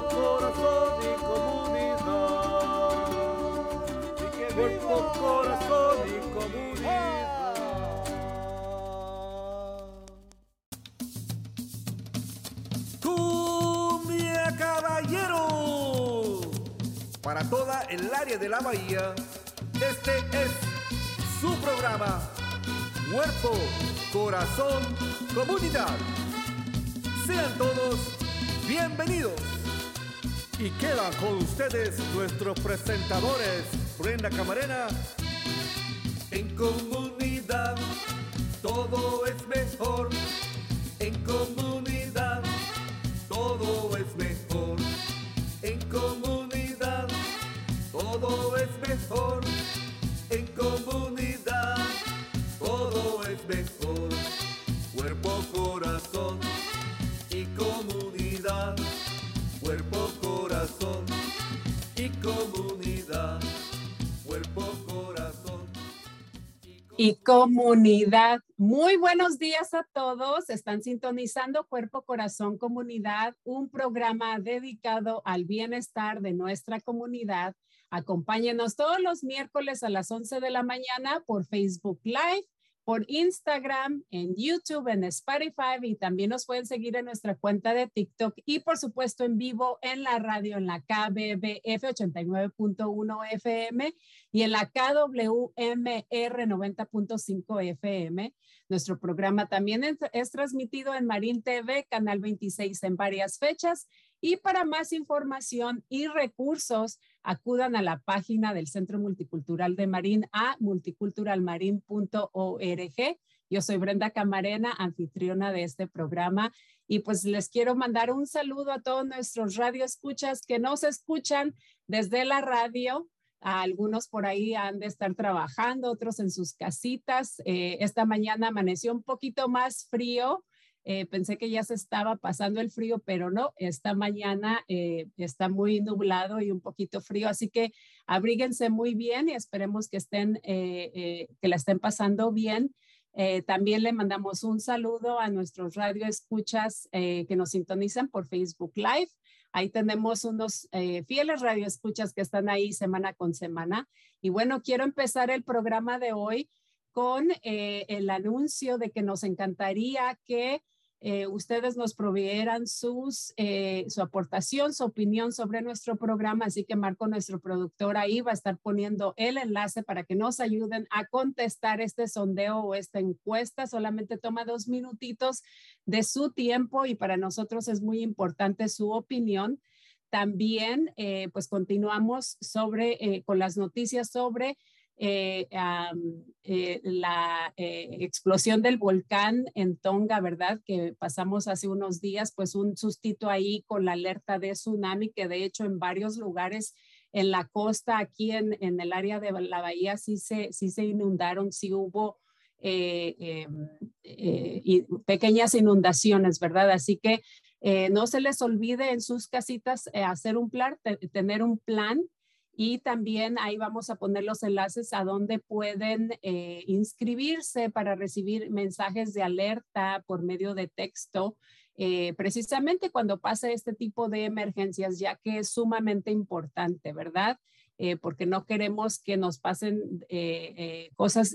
corazón y comunidad. Cuerpo, corazón y comunidad. Cumbia Caballero. Para toda el área de la bahía, este es su programa. Cuerpo, corazón, comunidad. Sean todos bienvenidos. Y quedan con ustedes nuestros presentadores, Brenda Camarena. En comunidad todo es mejor. Comunidad. Muy buenos días a todos. Están sintonizando Cuerpo, Corazón, Comunidad, un programa dedicado al bienestar de nuestra comunidad. Acompáñenos todos los miércoles a las 11 de la mañana por Facebook Live, por Instagram, en YouTube, en Spotify y también nos pueden seguir en nuestra cuenta de TikTok y por supuesto en vivo en la radio en la KBBF 89.1 FM y en la KWMR 90.5 FM. Nuestro programa también es, transmitido en Marín TV, Canal 26 en varias fechas. Y para más información y recursos, acudan a la página del Centro Multicultural de Marín a multiculturalmarin.org. Yo soy Brenda Camarena, anfitriona de este programa. Y pues les quiero mandar un saludo a todos nuestros radioescuchas que nos escuchan desde la radio algunos por ahí han de estar trabajando, otros en sus casitas. Eh, esta mañana amaneció un poquito más frío. Eh, pensé que ya se estaba pasando el frío, pero no, esta mañana eh, está muy nublado y un poquito frío, así que abríguense muy bien y esperemos que estén, que la estén pasando bien. también le mandamos un saludo a nuestros radioescuchas que nos sintonizan por Facebook Live. Ahí tenemos unos eh, fieles radioescuchas que están ahí semana con semana. Y bueno, quiero empezar el programa de hoy con eh, el anuncio de que nos encantaría que eh, ustedes nos proveyeran sus, eh, su aportación, su opinión sobre nuestro programa. Así que Marco, nuestro productor, ahí va a estar poniendo el enlace para que nos ayuden a contestar este sondeo o esta encuesta. Solamente toma dos minutitos de su tiempo y para nosotros es muy importante su opinión. También, pues continuamos sobre, con las noticias sobre eh, eh, la eh, explosión del volcán en Tonga, ¿verdad? Que pasamos hace unos días, pues un sustito ahí con la alerta de tsunami, que de hecho en varios lugares en la costa, aquí en, el área de la bahía, sí se, sí se inundaron, sí hubo pequeñas inundaciones, ¿verdad? Así que no se les olvide en sus casitas hacer un plan, tener un plan y también ahí vamos a poner los enlaces a donde pueden eh, inscribirse para recibir mensajes de alerta por medio de texto, eh, precisamente cuando pase este tipo de emergencias, ya que es sumamente importante, ¿verdad? Eh, porque no queremos que nos pasen cosas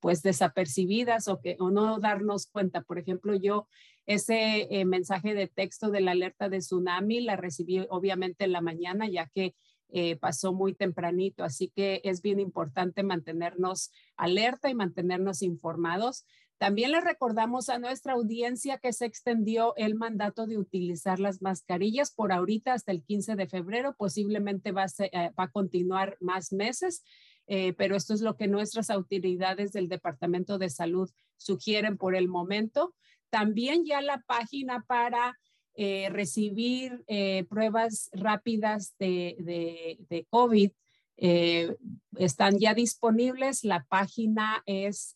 pues desapercibidas o, que, o no darnos cuenta. Por ejemplo, yo ese mensaje de texto de la alerta de tsunami la recibí obviamente en la mañana, ya que eh, pasó muy tempranito, así que es bien importante mantenernos alerta y mantenernos informados. También le recordamos a nuestra audiencia que se extendió el mandato de utilizar las mascarillas por ahorita hasta el 15 de febrero, posiblemente va a, eh, continuar más meses, eh, pero esto es lo que nuestras autoridades del Departamento de Salud sugieren por el momento. También ya la página para eh, recibir eh, pruebas rápidas de, COVID, eh, están ya disponibles. La página es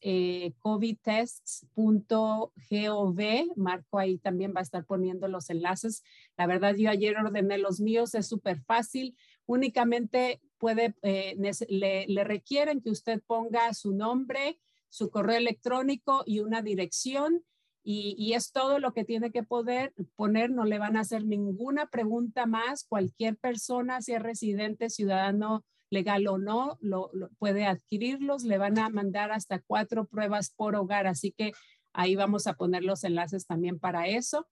covidtests.gov. Marco ahí también va a estar poniendo los enlaces. La verdad, yo ayer ordené los míos, es súper fácil. Únicamente puede, le requieren que usted ponga su nombre, su correo electrónico y una dirección. Y, es todo lo que tiene que poder poner, no le van a hacer ninguna pregunta más. Cualquier persona, sea residente, ciudadano legal o no, lo, puede adquirirlos. Le van a mandar hasta cuatro pruebas por hogar, así que ahí vamos a poner los enlaces también para eso.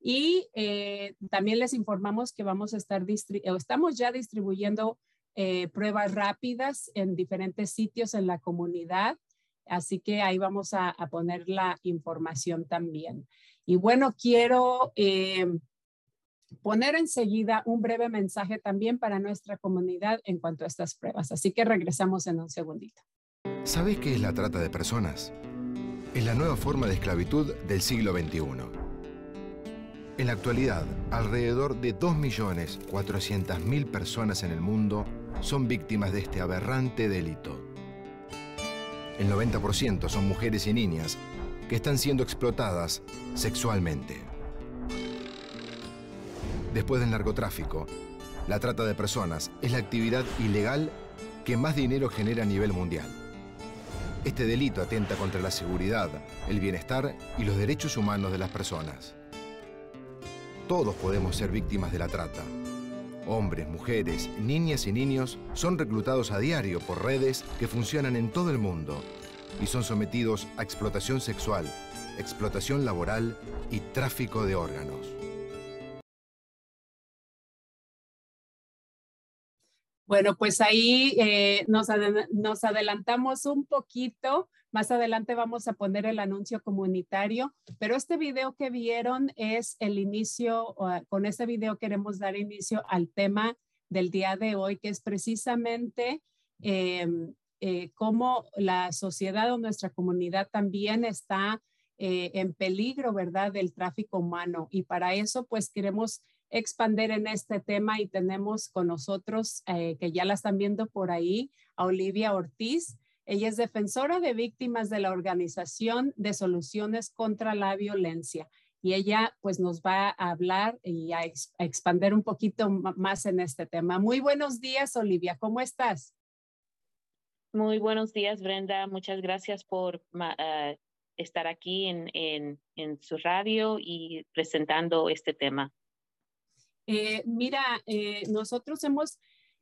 Y eh, también les informamos que vamos a estar, estamos ya distribuyendo eh, pruebas rápidas en diferentes sitios en la comunidad. Así que ahí vamos a, poner la información también. Y bueno, quiero eh, poner enseguida un breve mensaje también para nuestra comunidad en cuanto a estas pruebas. Así que regresamos en un segundito. ¿Sabes qué es la trata de personas? Es la nueva forma de esclavitud del siglo XXI. En la actualidad, alrededor de 2.400.000 personas en el mundo son víctimas de este aberrante delito. El 90% son mujeres y niñas que están siendo explotadas sexualmente. Después del narcotráfico, la trata de personas es la actividad ilegal que más dinero genera a nivel mundial. Este delito atenta contra la seguridad, el bienestar y los derechos humanos de las personas. Todos podemos ser víctimas de la trata. Hombres, mujeres, niñas y niños son reclutados a diario por redes que funcionan en todo el mundo y son sometidos a explotación sexual, explotación laboral y tráfico de órganos. Bueno, pues ahí eh, nos, ad nos, adelantamos un poquito. Más adelante vamos a poner el anuncio comunitario, pero este video que vieron es el inicio, uh, con este video queremos dar inicio al tema del día de hoy, que es precisamente eh, eh, cómo la sociedad o nuestra comunidad también está eh, en peligro, ¿verdad?, del tráfico humano. Y para eso, pues queremos expander en este tema y tenemos con nosotros, eh, que ya la están viendo por ahí, a Olivia Ortiz. Ella es defensora de víctimas de la Organización de Soluciones contra la Violencia y ella pues nos va a hablar y a, ex a expander un poquito más en este tema. Muy buenos días, Olivia, ¿cómo estás? Muy buenos días, Brenda. Muchas gracias por uh, estar aquí en, en, su radio y presentando este tema. Eh, mira, eh, nosotros hemos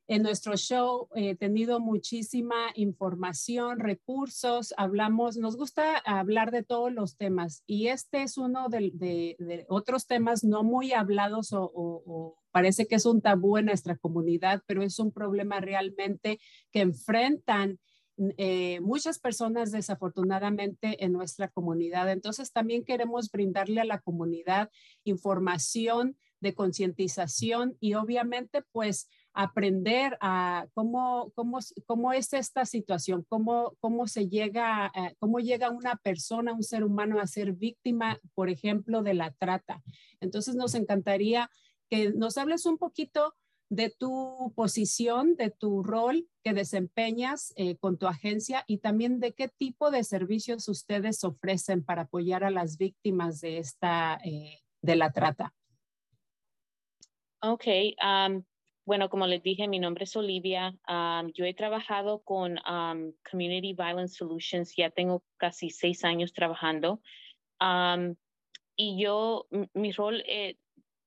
en nuestro show eh, tenido muchísima información, recursos, hablamos, nos gusta hablar de todos los temas y este es uno de, de, otros temas no muy hablados o, parece que es un tabú en nuestra comunidad, pero es un problema realmente que enfrentan eh, muchas personas desafortunadamente en nuestra comunidad. Entonces también queremos brindarle a la comunidad información de concientización y obviamente pues aprender a cómo, cómo, cómo es esta situación, cómo, cómo se llega, a, cómo llega una persona, un ser humano a ser víctima, por ejemplo, de la trata. Entonces nos encantaría que nos hables un poquito de tu posición, de tu rol que desempeñas eh, con tu agencia y también de qué tipo de servicios ustedes ofrecen para apoyar a las víctimas de esta, eh, de la trata. Ok, um, bueno, como les dije, mi nombre es Olivia. Um, yo he trabajado con um, Community Violence Solutions, ya tengo casi seis años trabajando. y yo, mi rol eh,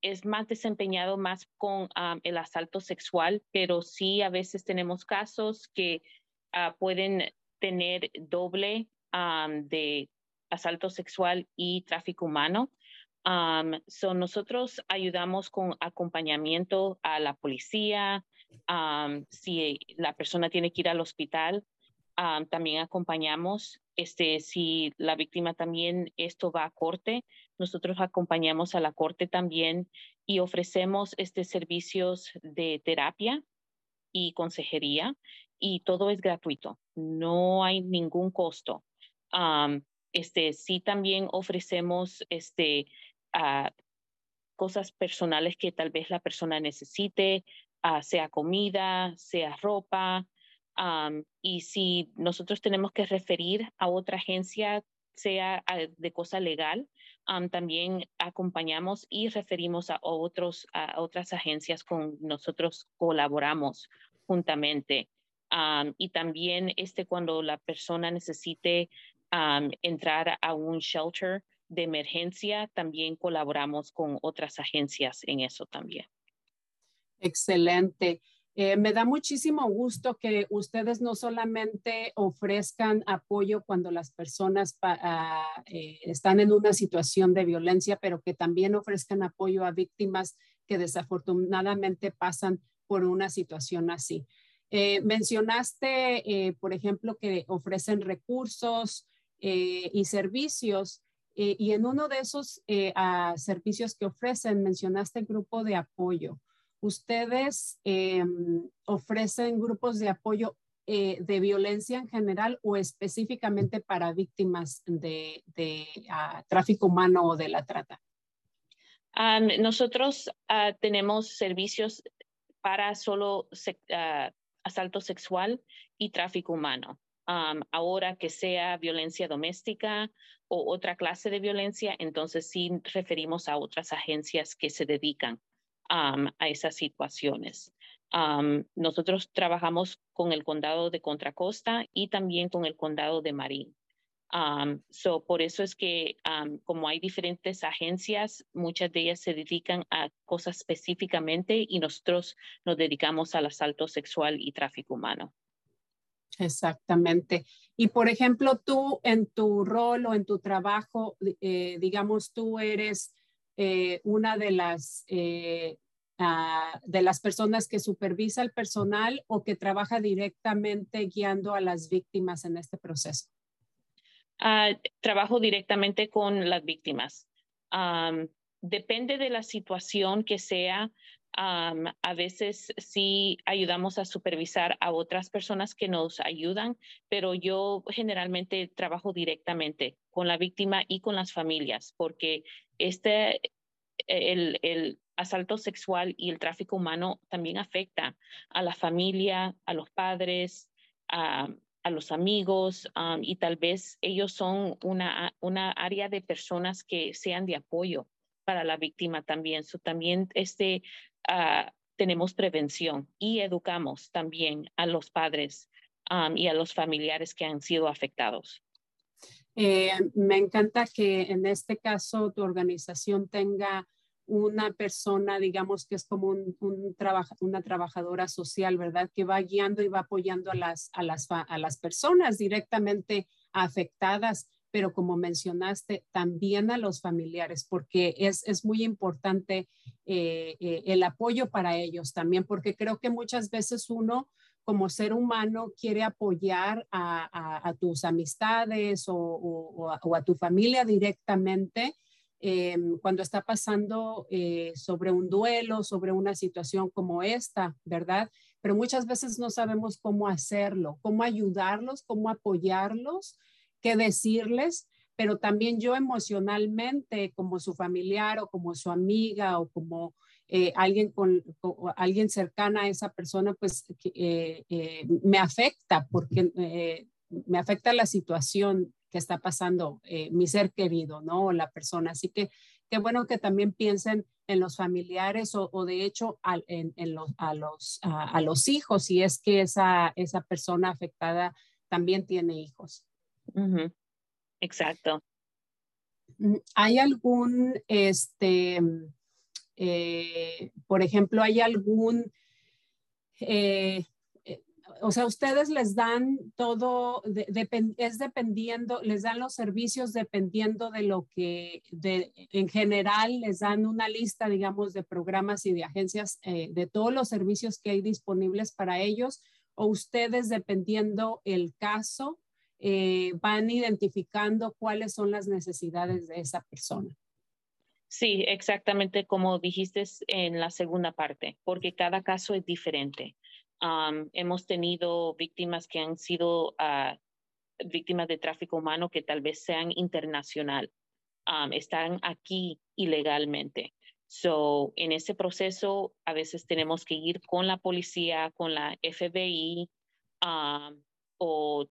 es más desempeñado más con el asalto sexual, pero sí a veces tenemos casos que uh, pueden tener doble de asalto sexual y tráfico humano. Um, so nosotros ayudamos con acompañamiento a la policía. Um, si la persona tiene que ir al hospital, um, también acompañamos. Este, si la víctima también esto va a corte, nosotros acompañamos a la corte también y ofrecemos este servicios de terapia y consejería y todo es gratuito. No hay ningún costo. este, sí también ofrecemos este, uh, cosas personales que tal vez la persona necesite, ah, sea comida, sea ropa. Y si nosotros tenemos que referir a otra agencia, sea ah, de cosa legal, también acompañamos y referimos a, otros, a otras agencias con nosotros colaboramos juntamente. y también este cuando la persona necesite entrar a un shelter de emergencia, también colaboramos con otras agencias en eso también. Excelente. Eh, me da muchísimo gusto que ustedes no solamente ofrezcan apoyo cuando las personas ah, eh, están en una situación de violencia, pero que también ofrezcan apoyo a víctimas que desafortunadamente pasan por una situación así. Eh, mencionaste, por ejemplo, que ofrecen recursos y servicios. y en uno de esos servicios que ofrecen, mencionaste el grupo de apoyo. ¿Ustedes em, ofrecen grupos de apoyo eh, de violencia en general o específicamente para víctimas de, ah, tráfico humano o de la trata? nosotros ah, tenemos servicios para solo ah, asalto sexual y tráfico humano. ahora que sea violencia doméstica o otra clase de violencia, entonces sí referimos a otras agencias que se dedican a esas situaciones. nosotros trabajamos con el condado de Contra Costa y también con el condado de Marín. so, por eso es que como hay diferentes agencias, muchas de ellas se dedican a cosas específicamente y nosotros nos dedicamos al asalto sexual y tráfico humano. Exactamente. Y por ejemplo, tú en tu rol o en tu trabajo, eh, digamos, tú eres eh, una de las, eh, ah, de las personas que supervisa el personal o que trabaja directamente guiando a las víctimas en este proceso? Ah, trabajo directamente con las víctimas. depende de la situación que sea. a veces sí ayudamos a supervisar a otras personas que nos ayudan, pero yo generalmente trabajo directamente con la víctima y con las familias, porque este, el, asalto sexual y el tráfico humano también afecta a la familia, a los padres, a, los amigos um, y tal vez ellos son una, área de personas que sean de apoyo para la víctima también. So, también este, uh, tenemos prevención y educamos también a los padres y a los familiares que han sido afectados. Eh, me encanta que en este caso tu organización tenga una persona, digamos que es como un, una trabajadora social, ¿verdad? Que va guiando y va apoyando a las, a las, personas directamente afectadas, pero como mencionaste, también a los familiares, porque es, es muy importante eh, eh, el apoyo para ellos también, porque creo que muchas veces uno como ser humano quiere apoyar a, tus amistades o, a, tu familia directamente em, cuando está pasando eh, sobre un duelo, sobre una situación como esta, ¿verdad? Pero muchas veces no sabemos cómo hacerlo, cómo ayudarlos, cómo apoyarlos, qué decirles, pero también yo emocionalmente como su familiar o como su amiga o como eh, alguien, con, alguien cercana a esa persona, pues eh, eh, me afecta porque me afecta la situación que está pasando mi ser querido, ¿no? La persona. Así que qué bueno que también piensen en los familiares o, de hecho en, los, a, los, a, los hijos, si es que esa, esa persona afectada también tiene hijos. Exacto. Mm, ¿Hay algún, este, eh, por ejemplo, hay algún, eh, eh, o sea, ustedes les dan todo, es dependiendo, les dan los servicios dependiendo de lo que, de, en general, les dan una lista, digamos, de programas y de agencias, de todos los servicios que hay disponibles para ellos, o ustedes, dependiendo el caso, van identificando cuáles son las necesidades de esa persona. Sí, exactamente como dijiste en la segunda parte, porque cada caso es diferente. hemos tenido víctimas que han sido ah, víctimas de tráfico humano que tal vez sean internacional, están aquí ilegalmente. So, en ese proceso, a veces tenemos que ir con la policía, con la FBI o...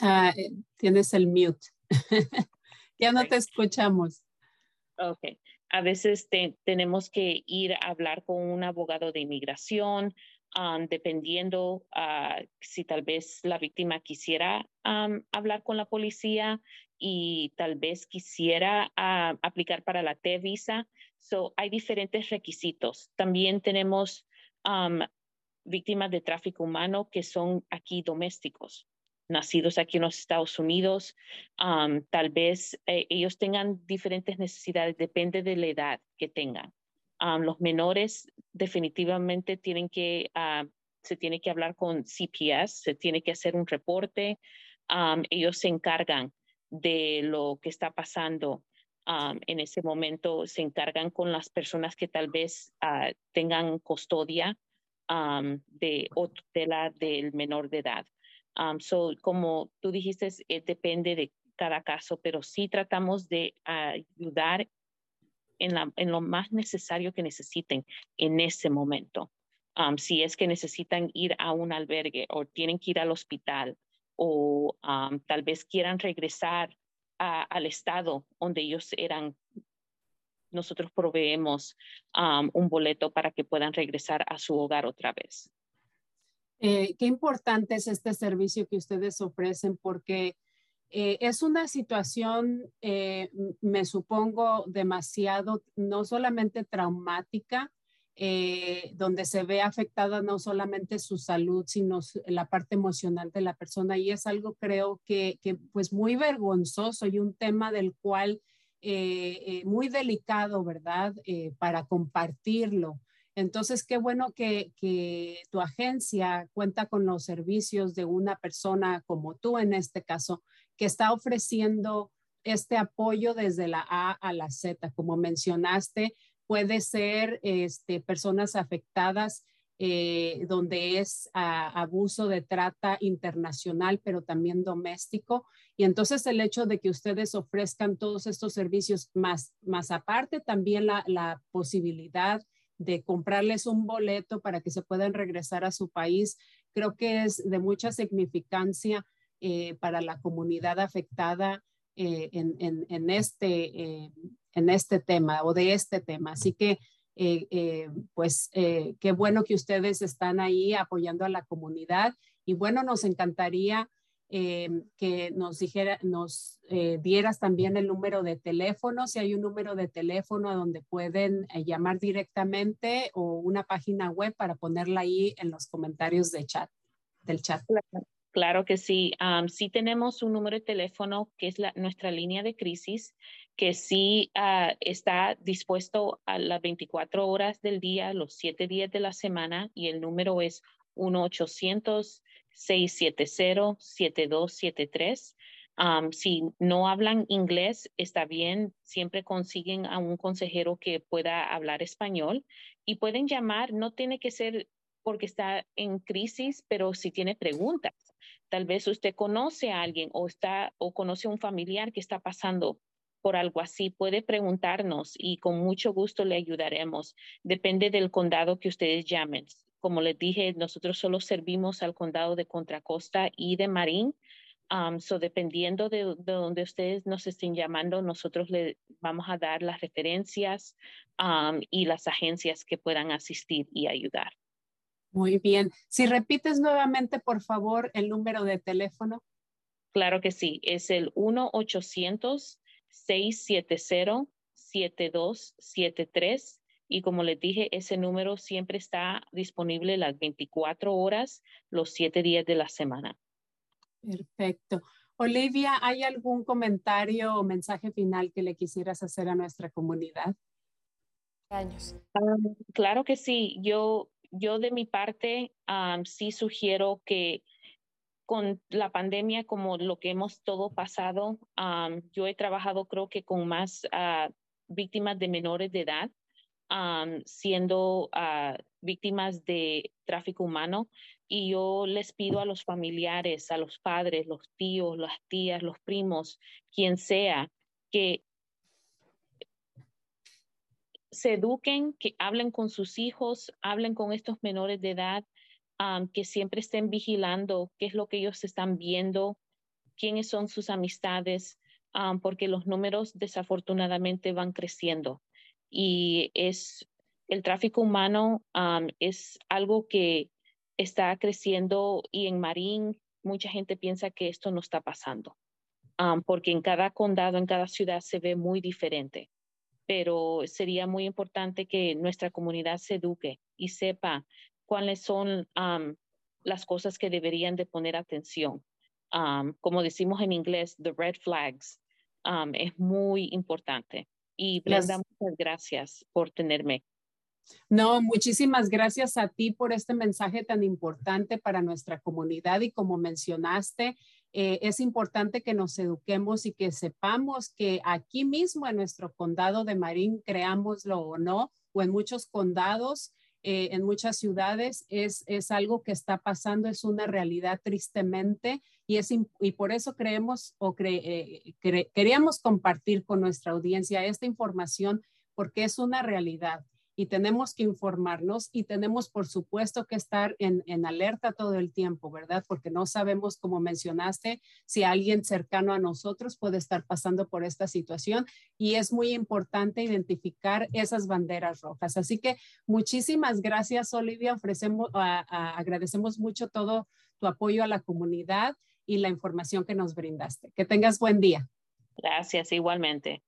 Ah, eh, tienes el mute. ya no te escuchamos. Ok. A veces tenemos que ir a hablar con un abogado de inmigración, um, dependiendo uh, si tal vez la víctima quisiera um, hablar con la policía y tal vez quisiera uh, aplicar para la T-Visa. So, hay diferentes requisitos. También tenemos um, víctimas de tráfico humano que son aquí domésticos nacidos aquí en los Estados Unidos. tal vez eh, ellos tengan diferentes necesidades, depende de la edad que tengan. los menores definitivamente tienen que, ah, se tiene que hablar con CPS, se tiene que hacer un reporte. ellos se encargan de lo que está pasando en ese momento, se encargan con las personas que tal vez ah, tengan custodia de, de la, del menor de edad. Um, so, como tú dijiste, eh, depende de cada caso, pero sí tratamos de ayudar en, la, en, lo más necesario que necesiten en ese momento. Um, si es que necesitan ir a un albergue o tienen que ir al hospital o tal vez quieran regresar al estado donde ellos eran, nosotros proveemos un boleto para que puedan regresar a su hogar otra vez. Eh, qué importante es este servicio que ustedes ofrecen porque eh, es una situación, eh, me supongo, demasiado, no solamente traumática, donde se ve afectada no solamente su salud, sino la parte emocional de la persona. Y es algo, creo que, que pues muy vergonzoso y un tema del cual muy delicado, ¿verdad? para compartirlo. Entonces, qué bueno que, tu agencia cuenta con los servicios de una persona como tú en este caso, que está ofreciendo este apoyo desde la A a la Z. Como mencionaste, puede ser este, personas afectadas eh, donde es abuso de trata internacional, pero también doméstico. Y entonces el hecho de que ustedes ofrezcan todos estos servicios, más, más aparte también la posibilidad de comprarles un boleto para que se puedan regresar a su país, creo que es de mucha significancia eh, para la comunidad afectada eh, en, este, eh, en este tema o de este tema. Así que, pues, qué bueno que ustedes están ahí apoyando a la comunidad y bueno, nos encantaría eh, que nos dijera, nos eh, dieras también el número de teléfono, si hay un número de teléfono a donde pueden eh, llamar directamente o una página web para ponerla ahí en los comentarios de chat, del chat. Claro que sí. sí tenemos un número de teléfono que es la, nuestra línea de crisis, que sí ah, está dispuesto a las 24 horas del día, los 7 días de la semana, y el número es 1 800 670-7273. si no hablan inglés, está bien, siempre consiguen a un consejero que pueda hablar español y pueden llamar, no tiene que ser porque está en crisis, pero si tiene preguntas. Tal vez usted conoce a alguien o, está, o conoce a un familiar que está pasando por algo así, puede preguntarnos y con mucho gusto le ayudaremos. Depende del condado que ustedes llamen como les dije, nosotros solo servimos al condado de Contra Costa y de Marín. Um, so dependiendo de, de, donde ustedes nos estén llamando, nosotros le vamos a dar las referencias um, y las agencias que puedan asistir y ayudar. Muy bien. Si repites nuevamente, por favor, el número de teléfono. Claro que sí. Es el 1-800-670-7273 y como les dije, ese número siempre está disponible las 24 horas, los 7 días de la semana. Perfecto. Olivia, ¿hay algún comentario o mensaje final que le quisieras hacer a nuestra comunidad? Años. Ah, claro que sí. Yo, yo de mi parte sí sugiero que con la pandemia, como lo que hemos todo pasado, yo he trabajado creo que con más ah, víctimas de menores de edad siendo ah, víctimas de tráfico humano y yo les pido a los familiares, a los padres, los tíos, las tías, los primos, quien sea, que se eduquen, que hablen con sus hijos, hablen con estos menores de edad, que siempre estén vigilando qué es lo que ellos están viendo, quiénes son sus amistades, porque los números desafortunadamente van creciendo. Y es el tráfico humano es algo que está creciendo y en Marín mucha gente piensa que esto no está pasando, porque en cada condado, en cada ciudad se ve muy diferente. Pero sería muy importante que nuestra comunidad se eduque y sepa cuáles son las cosas que deberían de poner atención. como decimos en inglés, the red flags, es muy importante. Y Brenda, muchas gracias por tenerme. No, muchísimas gracias a ti por este mensaje tan importante para nuestra comunidad y como mencionaste, eh, es importante que nos eduquemos y que sepamos que aquí mismo en nuestro condado de Marín, creámoslo o no, o en muchos condados, eh, en muchas ciudades, es, es algo que está pasando, es una realidad tristemente y, es, y por eso creemos o eh, queríamos compartir con nuestra audiencia esta información porque es una realidad y tenemos que informarnos y tenemos, por supuesto, que estar en, alerta todo el tiempo, ¿verdad? Porque no sabemos, como mencionaste, si alguien cercano a nosotros puede estar pasando por esta situación y es muy importante identificar esas banderas rojas. Así que muchísimas gracias, Olivia. Ofrecemos, agradecemos mucho todo tu apoyo a la comunidad y la información que nos brindaste. Que tengas buen día. Gracias, igualmente.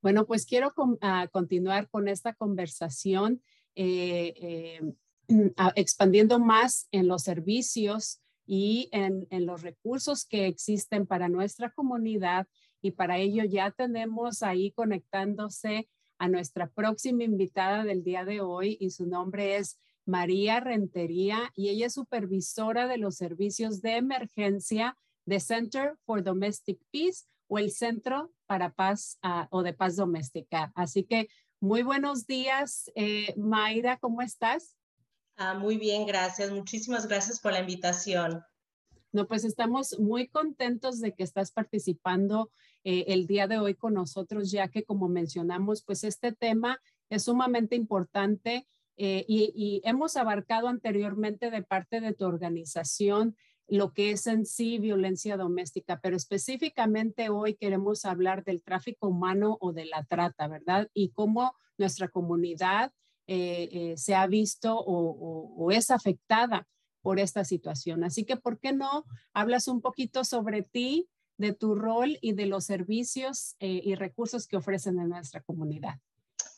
Bueno, pues quiero ah, continuar con esta conversación, eh, eh, expandiendo más en los servicios y en, los recursos que existen para nuestra comunidad. Y para ello ya tenemos ahí conectándose a nuestra próxima invitada del día de hoy y su nombre es María Rentería y ella es supervisora de los servicios de emergencia de Center for Domestic Peace o el Centro para Paz ah, o de Paz Doméstica. Así que muy buenos días, eh, Mayra, ¿cómo estás? Ah, muy bien, gracias. Muchísimas gracias por la invitación. No, pues estamos muy contentos de que estás participando eh, el día de hoy con nosotros, ya que como mencionamos, pues este tema es sumamente importante eh, y, y, hemos abarcado anteriormente de parte de tu organización lo que es en sí violencia doméstica, pero específicamente hoy queremos hablar del tráfico humano o de la trata, ¿verdad? Y cómo nuestra comunidad eh, eh, se ha visto o, es afectada por esta situación. Así que, ¿por qué no hablas un poquito sobre ti, de tu rol y de los servicios eh, y recursos que ofrecen en nuestra comunidad?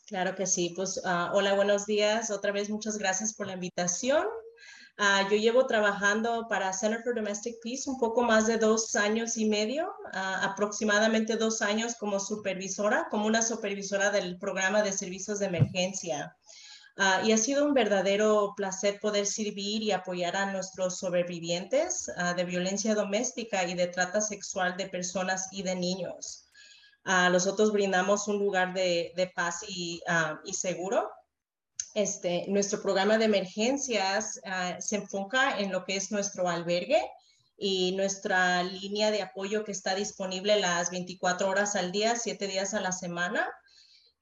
Claro que sí. Pues ah, hola, buenos días. Otra vez muchas gracias por la invitación. Ah, yo llevo trabajando para Center for Domestic Peace un poco más de dos años y medio, ah, aproximadamente dos años como supervisora, como una supervisora del programa de servicios de emergencia. Ah, y ha sido un verdadero placer poder servir y apoyar a nuestros sobrevivientes de violencia doméstica y de trata sexual de personas y de niños. nosotros brindamos un lugar de, de paz y, y seguro este, nuestro programa de emergencias ah, se enfoca en lo que es nuestro albergue y nuestra línea de apoyo que está disponible las 24 horas al día, 7 días a la semana.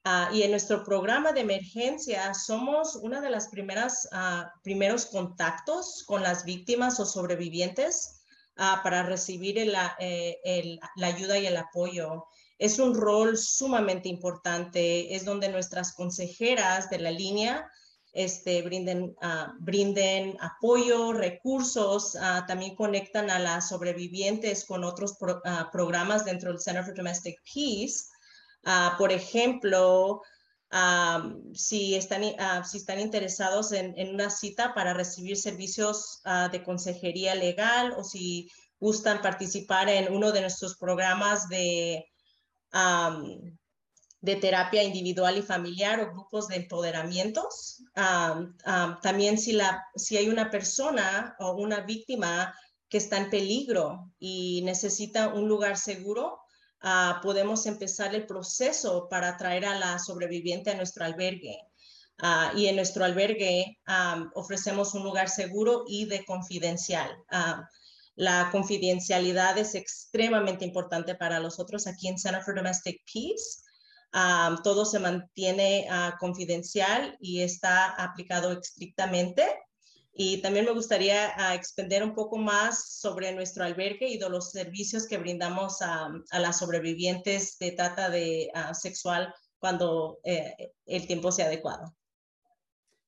Ah, y en nuestro programa de emergencia somos una de las primeras uh, primeros contactos con las víctimas o sobrevivientes para recibir eh, la ayuda y el apoyo es un rol sumamente importante, es donde nuestras consejeras de la línea este, brinden, ah, brinden apoyo, recursos, ah, también conectan a las sobrevivientes con otros ah, programas dentro del Center for Domestic Peace. por ejemplo, si, están, si están interesados en, en, una cita para recibir servicios de consejería legal o si gustan participar en uno de nuestros programas de de terapia individual y familiar o grupos de empoderamientos. también si, la, si hay una persona o una víctima que está en peligro y necesita un lugar seguro, ah, podemos empezar el proceso para traer a la sobreviviente a nuestro albergue. Ah, y en nuestro albergue ofrecemos un lugar seguro y de confidencial. La confidencialidad es extremadamente importante para nosotros aquí en Center for Domestic Peace. todo se mantiene confidencial y está aplicado estrictamente. Y también me gustaría uh, extender un poco más sobre nuestro albergue y de los servicios que brindamos a, las sobrevivientes de trata de, sexual cuando eh, el tiempo sea adecuado.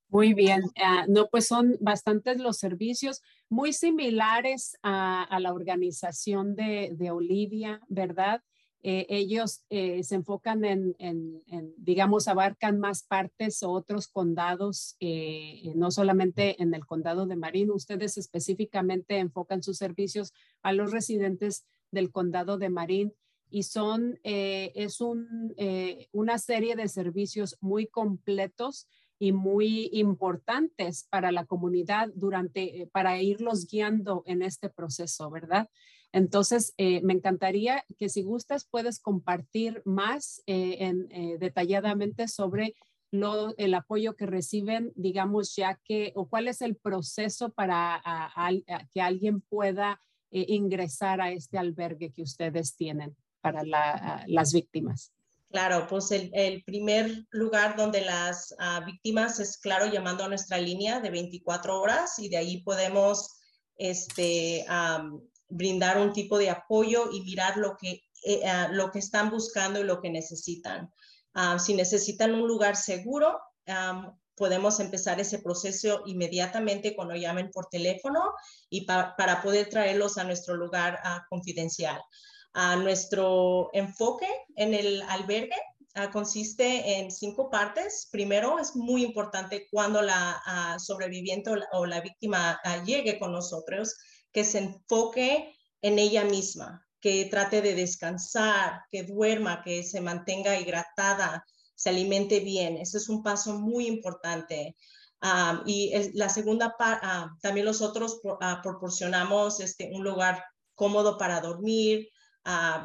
Muy bien, ah, no, pues son bastantes los servicios muy similares a, la organización de, de Olivia, ¿verdad? Eh, ellos eh, se enfocan en, digamos, abarcan más partes o otros condados, eh, no solamente en el condado de Marín. Ustedes específicamente enfocan sus servicios a los residentes del condado de Marín y son, es un, una serie de servicios muy completos y muy importantes para la comunidad durante, para irlos guiando en este proceso, ¿verdad? Entonces, eh, me encantaría que si gustas puedes compartir más eh, eh, detalladamente sobre el apoyo que reciben, digamos, ya que, o cuál es el proceso para que alguien pueda ingresar a este albergue que ustedes tienen para las víctimas. Claro, pues el, primer lugar donde las ah, víctimas es, claro, llamando a nuestra línea de 24 horas y de ahí podemos este, brindar un tipo de apoyo y mirar lo que, eh, ah, lo que están buscando y lo que necesitan. Ah, si necesitan un lugar seguro, podemos empezar ese proceso inmediatamente cuando llamen por teléfono y para poder traerlos a nuestro lugar confidencial. Nuestro enfoque en el albergue consiste en cinco partes. Primero, es muy importante cuando la sobreviviente o la víctima llegue con nosotros, que se enfoque en ella misma, que trate de descansar, que duerma, que se mantenga hidratada, se alimente bien. Ese es un paso muy importante. y la segunda parte, también nosotros uh, proporcionamos este, un lugar cómodo para dormir,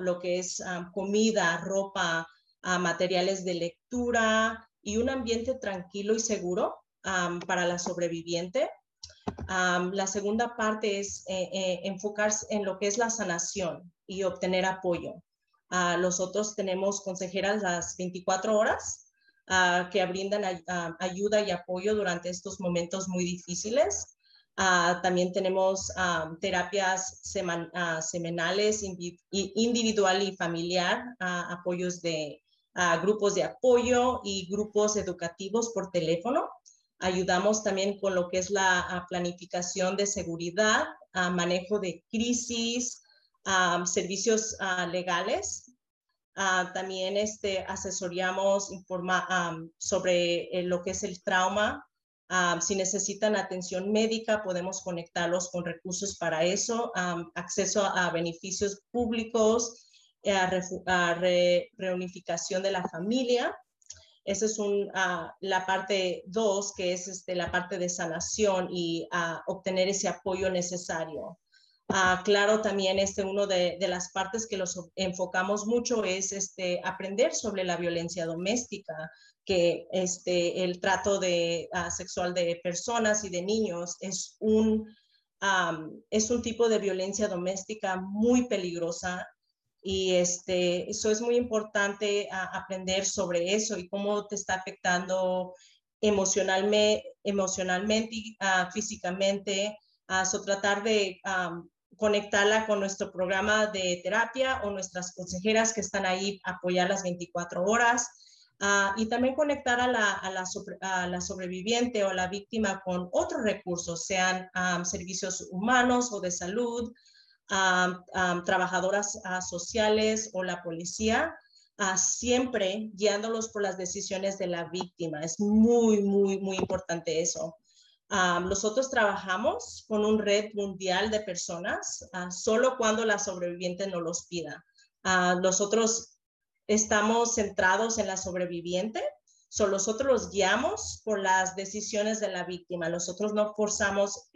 lo que es comida, ropa, materiales de lectura y un ambiente tranquilo y seguro para la sobreviviente la segunda parte es eh, eh, enfocarse en lo que es la sanación y obtener apoyo. Uh, nosotros tenemos consejeras las 24 horas ah, que brindan ayuda y apoyo durante estos momentos muy difíciles. Ah, también tenemos terapias semanales, individual y familiar, apoyos de grupos de apoyo y grupos educativos por teléfono. Ayudamos también con lo que es la ah, planificación de seguridad, ah, manejo de crisis, ah, servicios legales. también este, asesoríamos informa, sobre eh, lo que es el trauma. Si necesitan atención médica, podemos conectarlos con recursos para eso, acceso a beneficios públicos, a, reunificación de la familia. Esa es ah, la parte dos, que es este, la parte de sanación y obtener ese apoyo necesario. Uh, claro, también este, uno de, las partes que los enfocamos mucho es este, aprender sobre la violencia doméstica, que este, el trato de, sexual de personas y de niños es un, es un tipo de violencia doméstica muy peligrosa y este, eso es muy importante aprender sobre eso y cómo te está afectando emocionalmente, emocionalmente ah, físicamente. so tratar de conectarla con nuestro programa de terapia o nuestras consejeras que están ahí apoyar las 24 horas. Ah, y también conectar a la, a, la a la, sobreviviente o la víctima con otros recursos, sean servicios humanos o de salud, trabajadoras sociales o la policía, siempre guiándolos por las decisiones de la víctima. Es muy, muy, muy importante eso. Nosotros trabajamos con un red mundial de personas solo cuando la sobreviviente no los pida. nosotros estamos centrados en la sobreviviente, solo nosotros los guiamos por las decisiones de la víctima. Nosotros no forzamos,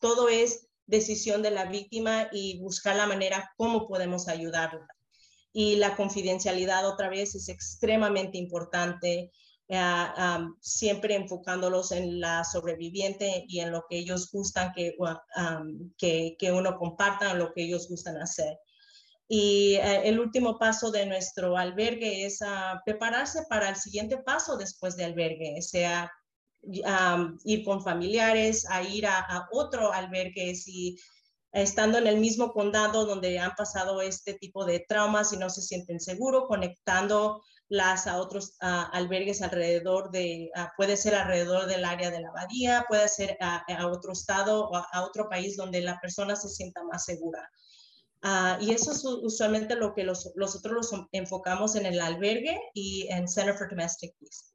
todo es decisión de la víctima y buscar la manera cómo podemos ayudarla. Y la confidencialidad otra vez es extremadamente importante, eh, siempre enfocándolos en la sobreviviente y en lo que ellos gustan que, que, que, uno comparta, lo que ellos gustan hacer. Y eh, el último paso de nuestro albergue es ah, prepararse para el siguiente paso después de albergue, sea ir con familiares, a ir a, otro albergue si estando en el mismo condado donde han pasado este tipo de traumas y no se sienten seguros, conectando las a otros albergues alrededor de, puede ser alrededor del área de la abadía, puede ser a, otro estado o a, otro país donde la persona se sienta más segura. Ah, y eso es usualmente lo que los, nosotros los enfocamos en el albergue y en Center for Domestic Peace.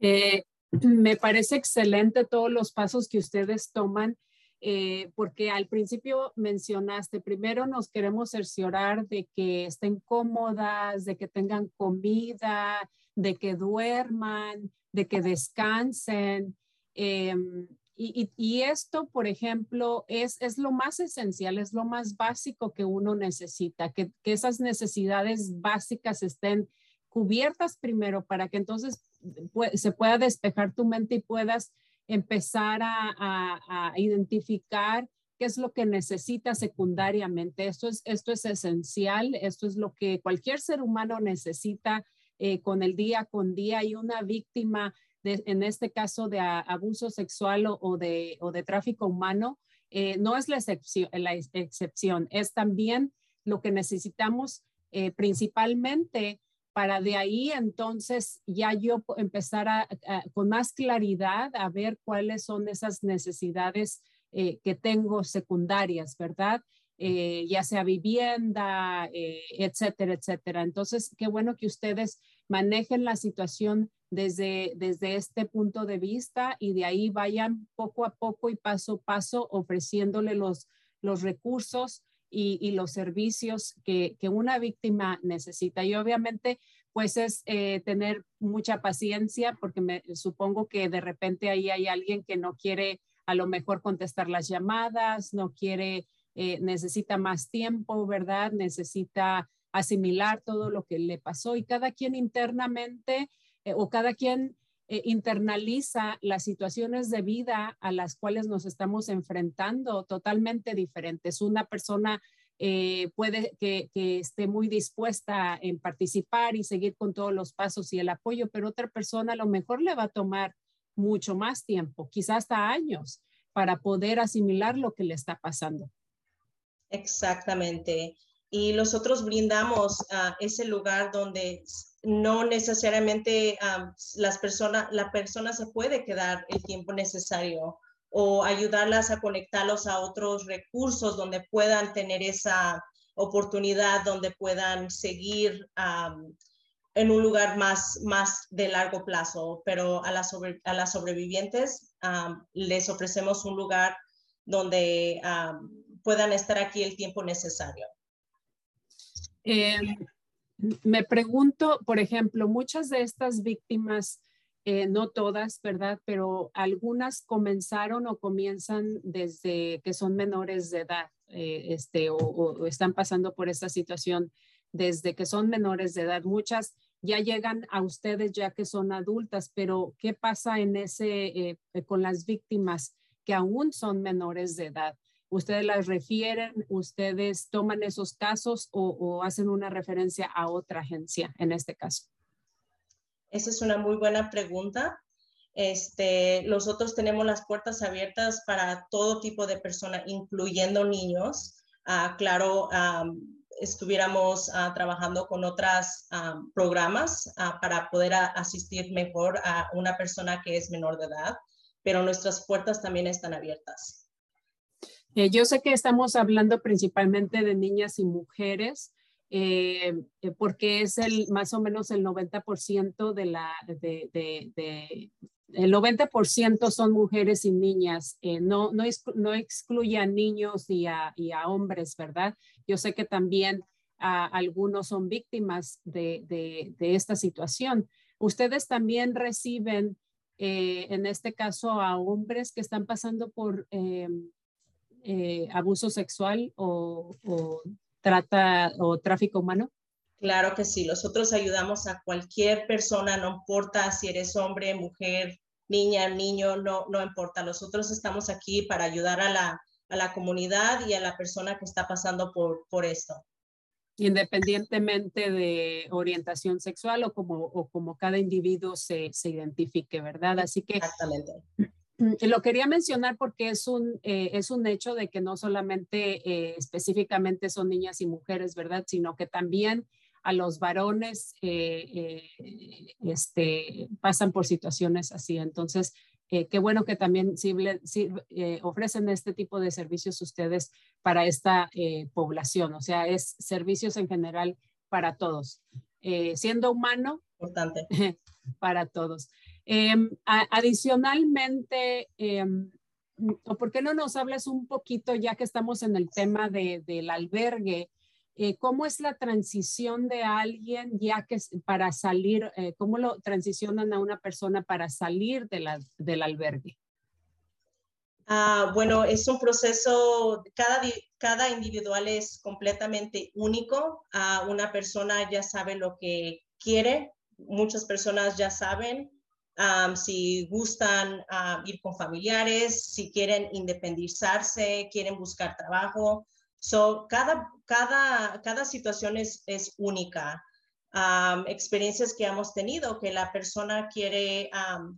Eh, me parece excelente todos los pasos que ustedes toman, eh, porque al principio mencionaste, primero nos queremos cerciorar de que estén cómodas, de que tengan comida, de que duerman, de que descansen. Em, y, esto, por ejemplo, es, lo más esencial, es lo más básico que uno necesita, que, que esas necesidades básicas estén cubiertas primero para que entonces se pueda despejar tu mente y puedas empezar a, identificar qué es lo que necesitas secundariamente. Esto es, esto es esencial, esto es lo que cualquier ser humano necesita eh, con el día con día y una víctima, en este caso de abuso sexual o, de, o de tráfico humano, eh, no es la excepción, la excepción, es también lo que necesitamos eh, principalmente para de ahí entonces ya yo empezar a, con más claridad a ver cuáles son esas necesidades eh, que tengo secundarias, ¿verdad? Eh, ya sea vivienda, eh, etcétera, etcétera. Entonces, qué bueno que ustedes manejen la situación desde, desde este punto de vista y de ahí vayan poco a poco y paso a paso ofreciéndole los, los recursos y, los servicios que, una víctima necesita. Y obviamente, pues es eh, tener mucha paciencia porque me supongo que de repente ahí hay alguien que no quiere a lo mejor contestar las llamadas, no quiere, eh, necesita más tiempo, ¿verdad? Necesita asimilar todo lo que le pasó y cada quien internamente eh, o cada quien eh, internaliza las situaciones de vida a las cuales nos estamos enfrentando totalmente diferentes. Una persona eh, puede que, esté muy dispuesta en participar y seguir con todos los pasos y el apoyo, pero otra persona a lo mejor le va a tomar mucho más tiempo, quizás hasta años, para poder asimilar lo que le está pasando. Exactamente. Y nosotros brindamos uh, ese lugar donde no necesariamente las personas, la persona se puede quedar el tiempo necesario o ayudarlas a conectarlos a otros recursos donde puedan tener esa oportunidad, donde puedan seguir en un lugar más, más de largo plazo. Pero a las, a las sobrevivientes les ofrecemos un lugar donde puedan estar aquí el tiempo necesario. Eh, me pregunto, por ejemplo, muchas de estas víctimas, eh, no todas, ¿verdad? Pero algunas comenzaron o comienzan desde que son menores de edad, eh, este, o, están pasando por esta situación desde que son menores de edad. Muchas ya llegan a ustedes ya que son adultas, pero ¿qué pasa en ese, eh, con las víctimas que aún son menores de edad? Ustedes las refieren, ustedes toman esos casos o, hacen una referencia a otra agencia en este caso? Esa es una muy buena pregunta. Este, nosotros tenemos las puertas abiertas para todo tipo de personas, incluyendo niños. Ah, claro, estuviéramos ah, trabajando con otros programas ah, para poder asistir mejor a una persona que es menor de edad, pero nuestras puertas también están abiertas. Eh, yo sé que estamos hablando principalmente de niñas y mujeres, eh, eh, porque es el más o menos el 90% de la, de, el 90% son mujeres y niñas, no, no, no excluye a niños y a, hombres, ¿verdad? Yo sé que también algunos son víctimas de, de, esta situación. Ustedes también reciben, en este caso, a hombres que están pasando por eh, abuso sexual o, trata o tráfico humano? Claro que sí, nosotros ayudamos a cualquier persona, no importa si eres hombre, mujer, niña, niño, no, no importa. Nosotros estamos aquí para ayudar a la, a la comunidad y a la persona que está pasando por, por esto. independientemente de orientación sexual o como, o como cada individuo se, se identifique, ¿verdad? Así que Exactamente. Lo quería mencionar porque es un, eh, es un hecho de que no solamente eh, específicamente son niñas y mujeres, ¿verdad? Sino que también a los varones eh, este, pasan por situaciones así. Entonces, qué bueno que también ofrecen este tipo de servicios ustedes para esta población. O sea, es servicios en general para todos. siendo humano, Importante. para todos. Em, adicionalmente, em, ¿por qué no nos hablas un poquito, ya que estamos en el tema de, del albergue, eh, cómo es la transición de alguien ya que para salir, eh, cómo lo transicionan a una persona para salir de la, del albergue? Ah, bueno, es un proceso, cada, cada individual es completamente único. Ah, una persona ya sabe lo que quiere, muchas personas ya saben si gustan ir con familiares, si quieren independizarse, quieren buscar trabajo. So, cada, cada, cada situación es, es única. experiencias que hemos tenido, que la persona quiere,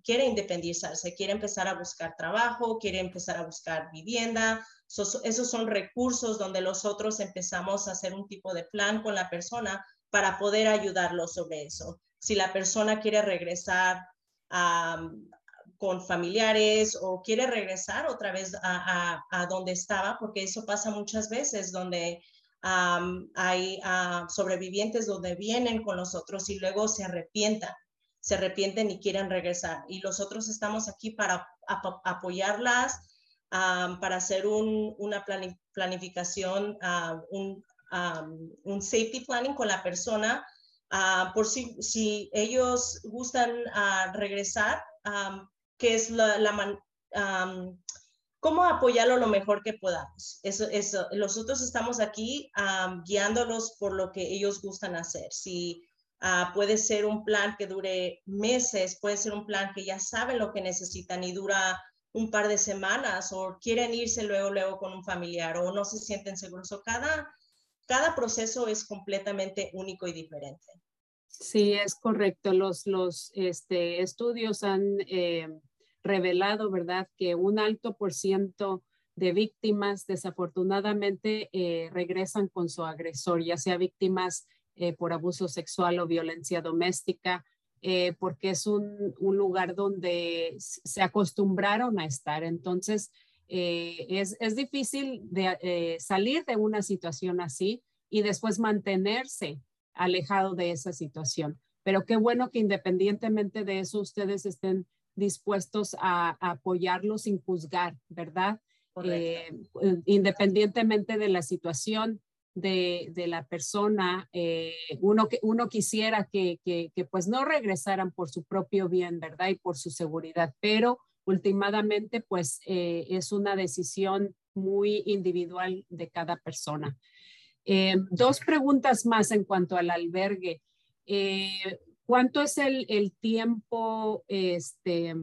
quiere independizarse, quiere empezar a buscar trabajo, quiere empezar a buscar vivienda. esos son recursos donde nosotros empezamos a hacer un tipo de plan con la persona para poder ayudarlo sobre eso. Si la persona quiere regresar con familiares o quiere regresar otra vez a, donde estaba, porque eso pasa muchas veces, donde hay ah, sobrevivientes donde vienen con nosotros y luego se arrepientan, se arrepienten y quieren regresar. Y nosotros estamos aquí para apoyarlas, para hacer una planificación, ah, un, un safety planning con la persona Ah, por si, ellos gustan uh, regresar, cómo apoyarlo lo mejor que podamos. Eso, eso. Nosotros estamos aquí guiándolos por lo que ellos gustan hacer. Si uh, puede ser un plan que dure meses, puede ser un plan que ya saben lo que necesitan y dura un par de semanas o quieren irse luego, luego con un familiar o no se sienten seguros. O cada, cada proceso es completamente único y diferente. Sí, es correcto. Los, los este, estudios han eh, revelado, ¿verdad?, que un alto por ciento de víctimas desafortunadamente eh, regresan con su agresor, ya sea víctimas eh, por abuso sexual o violencia doméstica, porque es un, un, lugar donde se acostumbraron a estar. Entonces, es, es, difícil de, salir de una situación así y después mantenerse alejado de esa situación. Pero qué bueno que independientemente de eso ustedes estén dispuestos a, apoyarlos sin juzgar, ¿verdad? Eh, independientemente de la situación de, la persona, eh, uno, uno quisiera que, pues no regresaran por su propio bien, ¿verdad? Y por su seguridad, pero últimamente pues eh, es una decisión muy individual de cada persona. Eh, dos preguntas más en cuanto al albergue. Eh, ¿Cuánto es el, tiempo este,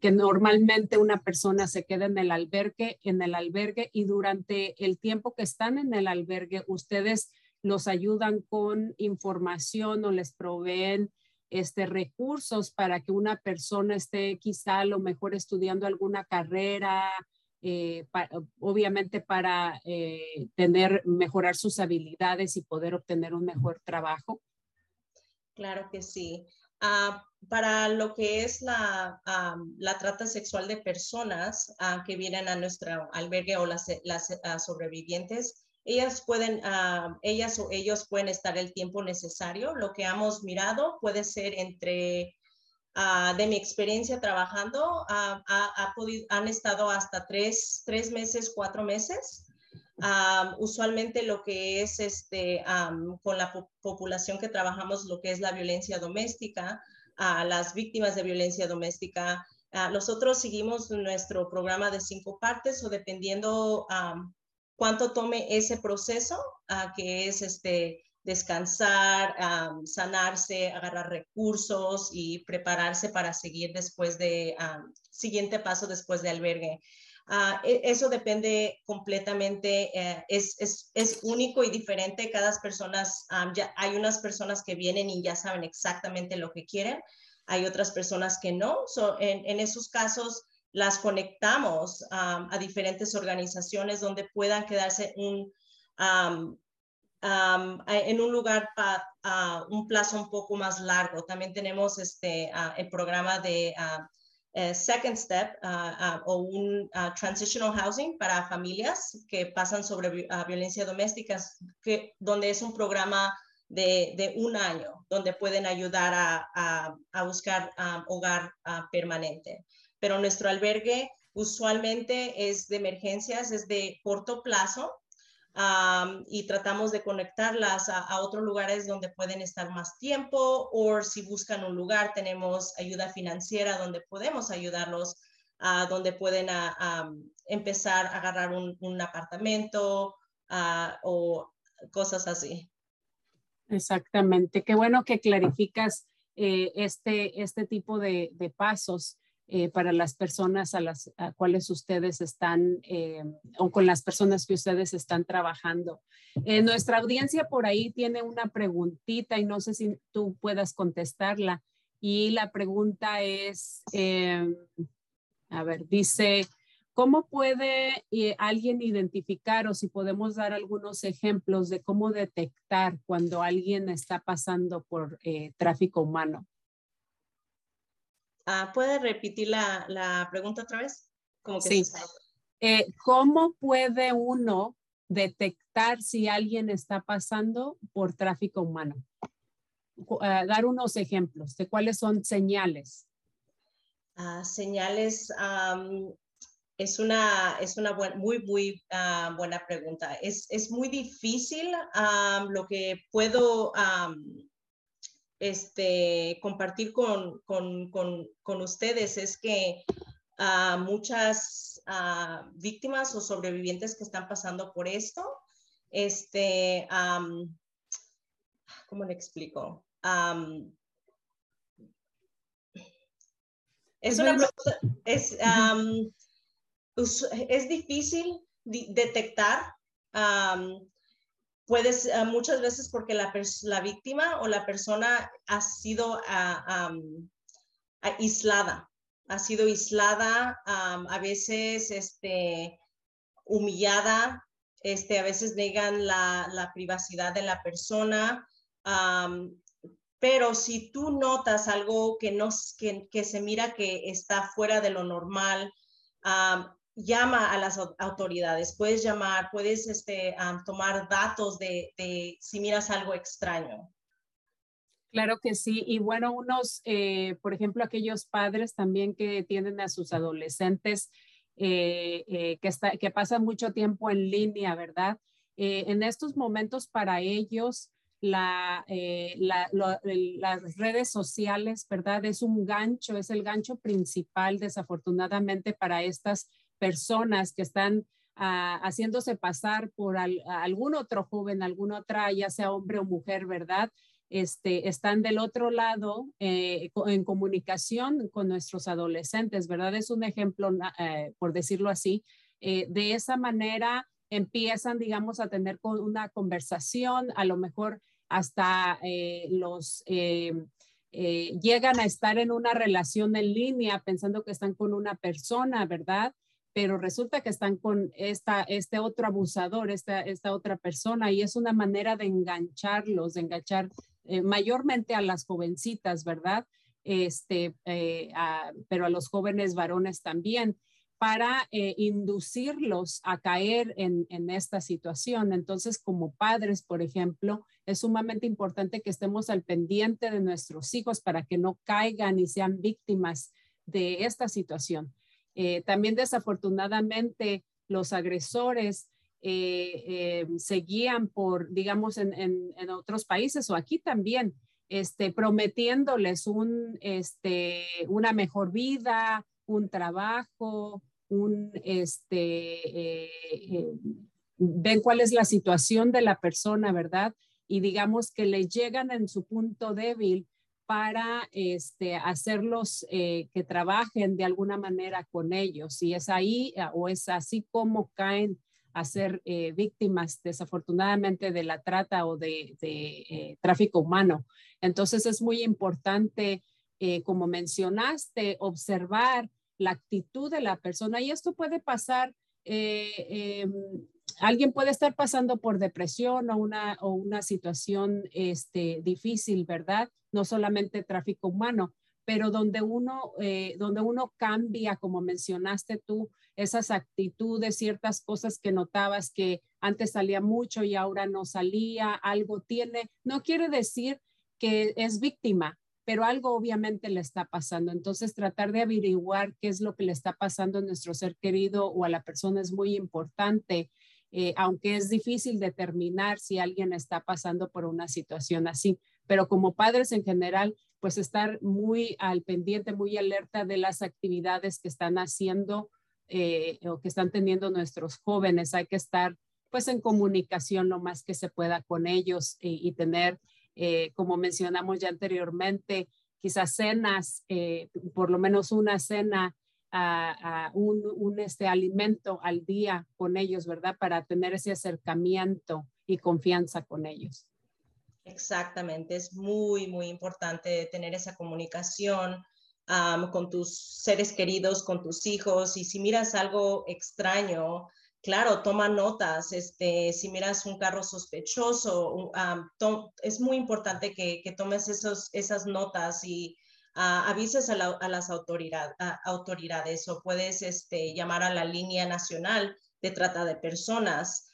que normalmente una persona se queda en el albergue, en el albergue y durante el tiempo que están en el albergue, ustedes los ayudan con información o les proveen este, recursos para que una persona esté quizá a lo mejor estudiando alguna carrera, eh, obviamente para eh, tener, mejorar sus habilidades y poder obtener un mejor trabajo? Claro que sí. Ah, para lo que es la, la trata sexual de personas ah, que vienen a nuestro albergue o las, las ah, sobrevivientes, ellas pueden, ellas o ellos pueden estar el tiempo necesario. Lo que hemos mirado puede ser entre Ah, de mi experiencia trabajando, ah, ha, podido, han estado hasta tres, tres meses, cuatro meses. Ah, usualmente lo que es este, con la población que trabajamos, lo que es la violencia doméstica, las víctimas de violencia doméstica, nosotros seguimos nuestro programa de cinco partes o dependiendo cuánto tome ese proceso, que es este, descansar, sanarse, agarrar recursos y prepararse para seguir después de, siguiente paso después de albergue. Ah, e, eso depende completamente, eh, es, es, es, único y diferente. Cada persona, ya hay unas personas que vienen y ya saben exactamente lo que quieren, hay otras personas que no. en, esos casos, las conectamos a diferentes organizaciones donde puedan quedarse un, en un lugar para un plazo un poco más largo. También tenemos este, el programa de eh, Second Step o un Transitional Housing para familias que pasan sobre violencia doméstica, que, donde es un programa de, de un año, donde pueden ayudar a, a, buscar hogar permanente. Pero nuestro albergue usualmente es de emergencias, es de corto plazo, y tratamos de conectarlas a, otros lugares donde pueden estar más tiempo o si buscan un lugar, tenemos ayuda financiera donde podemos ayudarlos, a donde pueden empezar a agarrar un, apartamento o cosas así. Exactamente. Qué bueno que clarificas eh, este, este tipo de pasos. Eh, para las personas a las cuales ustedes están eh, o con las personas que ustedes están trabajando. Eh, nuestra audiencia por ahí tiene una preguntita y no sé si tú puedas contestarla. Y la pregunta es, a ver, dice, ¿cómo puede alguien identificar o si podemos dar algunos ejemplos de cómo detectar cuando alguien está pasando por tráfico humano? Ah, ¿Puede repetir la, pregunta otra vez? sí. Eh, ¿Cómo puede uno detectar si alguien está pasando por tráfico humano? Ah, dar unos ejemplos de cuáles son señales. Ah, señales, es una, es una muy, muy buena pregunta. Es, muy difícil. lo que puedo este, compartir con, con, con, ustedes es que uh, muchas uh, víctimas o sobrevivientes que están pasando por esto, este, um, ¿cómo le explico? Um, es, una, es, um, es difícil detectar puedes eh, muchas veces porque la, la, víctima o la persona ha sido ah, aislada, ha sido aislada, a veces este, humillada, este, a veces negan la, privacidad de la persona. pero si tú notas algo que, no, que, se mira que está fuera de lo normal, llama a las autoridades, puedes llamar, puedes este, tomar datos de, si miras algo extraño. Claro que sí. Y bueno, unos, eh, por ejemplo, aquellos padres también que tienen a sus adolescentes eh, eh, que, está, que pasan mucho tiempo en línea, ¿verdad? en estos momentos para ellos, la, las redes sociales, ¿verdad? Es un gancho, es el gancho principal, desafortunadamente, para estas personas que están ah, haciéndose pasar por algún otro joven, alguna otra, ya sea hombre o mujer, ¿verdad? Este, están del otro lado eh, en comunicación con nuestros adolescentes, ¿verdad? Es un ejemplo, eh, por decirlo así. Eh, de esa manera empiezan, digamos, a tener una conversación, a lo mejor hasta los... llegan a estar en una relación en línea pensando que están con una persona, ¿verdad? Pero resulta que están con esta, este otro abusador, esta, esta otra persona, y es una manera de engancharlos, de enganchar eh, mayormente a las jovencitas, ¿verdad? Este, eh, pero a los jóvenes varones también, para eh, inducirlos a caer en, en esta situación. Entonces, como padres, por ejemplo, es sumamente importante que estemos al pendiente de nuestros hijos para que no caigan y sean víctimas de esta situación. Eh, también desafortunadamente los agresores eh, eh, se guían por, digamos, en, en, otros países o aquí también, este, prometiéndoles un, este, una mejor vida, un trabajo, un, este, ven cuál es la situación de la persona, ¿verdad? Y digamos que le llegan en su punto débil para este, hacerlos eh, que trabajen de alguna manera con ellos. Y es ahí eh, o es así como caen a ser eh, víctimas desafortunadamente de la trata o de, tráfico humano. Entonces es muy importante, como mencionaste, observar la actitud de la persona y esto puede pasar em, alguien puede estar pasando por depresión o una, o una situación este, difícil, ¿verdad? No solamente tráfico humano, pero donde uno, eh, donde uno cambia, como mencionaste tú, esas actitudes, ciertas cosas que notabas que antes salía mucho y ahora no salía, algo tiene, no quiere decir que es víctima, pero algo obviamente le está pasando. Entonces, tratar de averiguar qué es lo que le está pasando a nuestro ser querido o a la persona es muy importante eh, aunque es difícil determinar si alguien está pasando por una situación así. Pero como padres en general, pues estar muy al pendiente, muy alerta de las actividades que están haciendo eh, o que están teniendo nuestros jóvenes. Hay que estar pues en comunicación lo más que se pueda con ellos y, tener, eh, como mencionamos ya anteriormente, quizás cenas, por lo menos una cena a, un, este alimento al día con ellos, ¿verdad? Para tener ese acercamiento y confianza con ellos. Exactamente, es muy, muy importante tener esa comunicación con tus seres queridos, con tus hijos, y si miras algo extraño, claro, toma notas, este, si miras un carro sospechoso, es muy importante que, que tomes esos, esas notas y avises a, las autoridades o puedes este, llamar a la línea nacional de trata de personas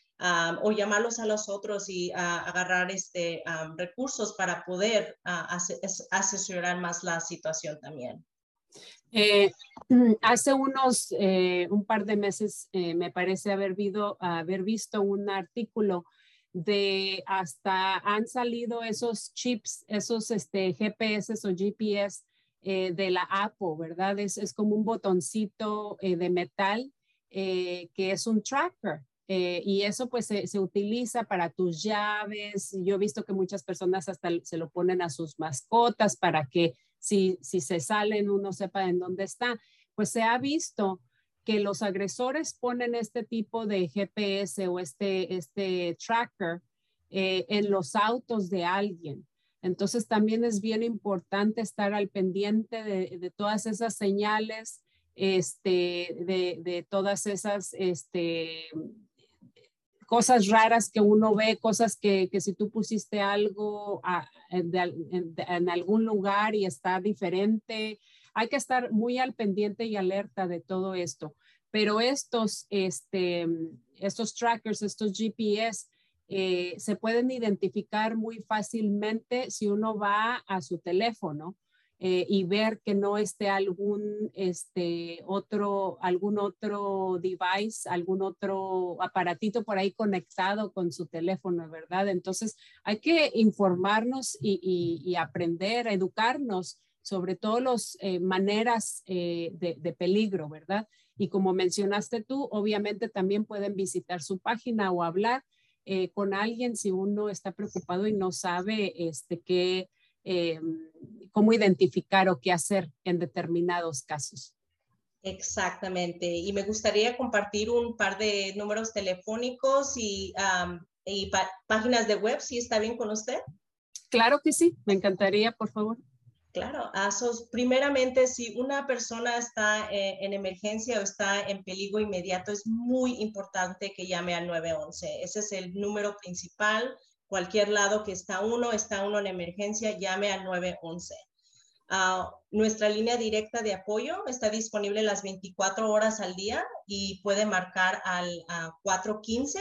o llamarlos a los otros y agarrar este, recursos para poder asesorar más la situación también. Eh, hace unos, eh, un par de meses, eh, me parece haber, haber visto un artículo de hasta han salido esos chips, esos este, GPS o GPS eh, de la Apple, ¿verdad? Es, es como un botoncito eh, de metal eh, que es un tracker. y eso pues se, se, utiliza para tus llaves. Yo he visto que muchas personas hasta se lo ponen a sus mascotas para que si, si se salen uno sepa en dónde está. Pues se ha visto que los agresores ponen este tipo de GPS o este, este tracker en los autos de alguien. Entonces también es bien importante estar al pendiente de, todas esas señales, este, de, todas esas este, cosas raras que uno ve, cosas que, si tú pusiste algo en, algún lugar y está diferente, hay que estar muy al pendiente y alerta de todo esto. Pero estos, este, estos trackers, estos GPS, eh, se pueden identificar muy fácilmente si uno va a su teléfono eh, y ver que no esté algún este otro algún otro device, algún otro aparatito por ahí conectado con su teléfono, ¿verdad? Entonces hay que informarnos y, aprender, educarnos sobre todas las eh, maneras de peligro, ¿verdad? Y como mencionaste tú, obviamente también pueden visitar su página o hablar eh, con alguien si uno está preocupado y no sabe este, qué, eh, cómo identificar o qué hacer en determinados casos. Exactamente. Y me gustaría compartir un par de números telefónicos y, y páginas de web, si está bien con usted. Claro que sí, me encantaría, por favor. Claro, primeramente, si una persona está eh, en emergencia o está en peligro inmediato, es muy importante que llame al 911. Ese es el número principal. Cualquier lado que está uno, está uno en emergencia, llame al 911. Ah, nuestra línea directa de apoyo está disponible las 24 horas al día y puede marcar al 415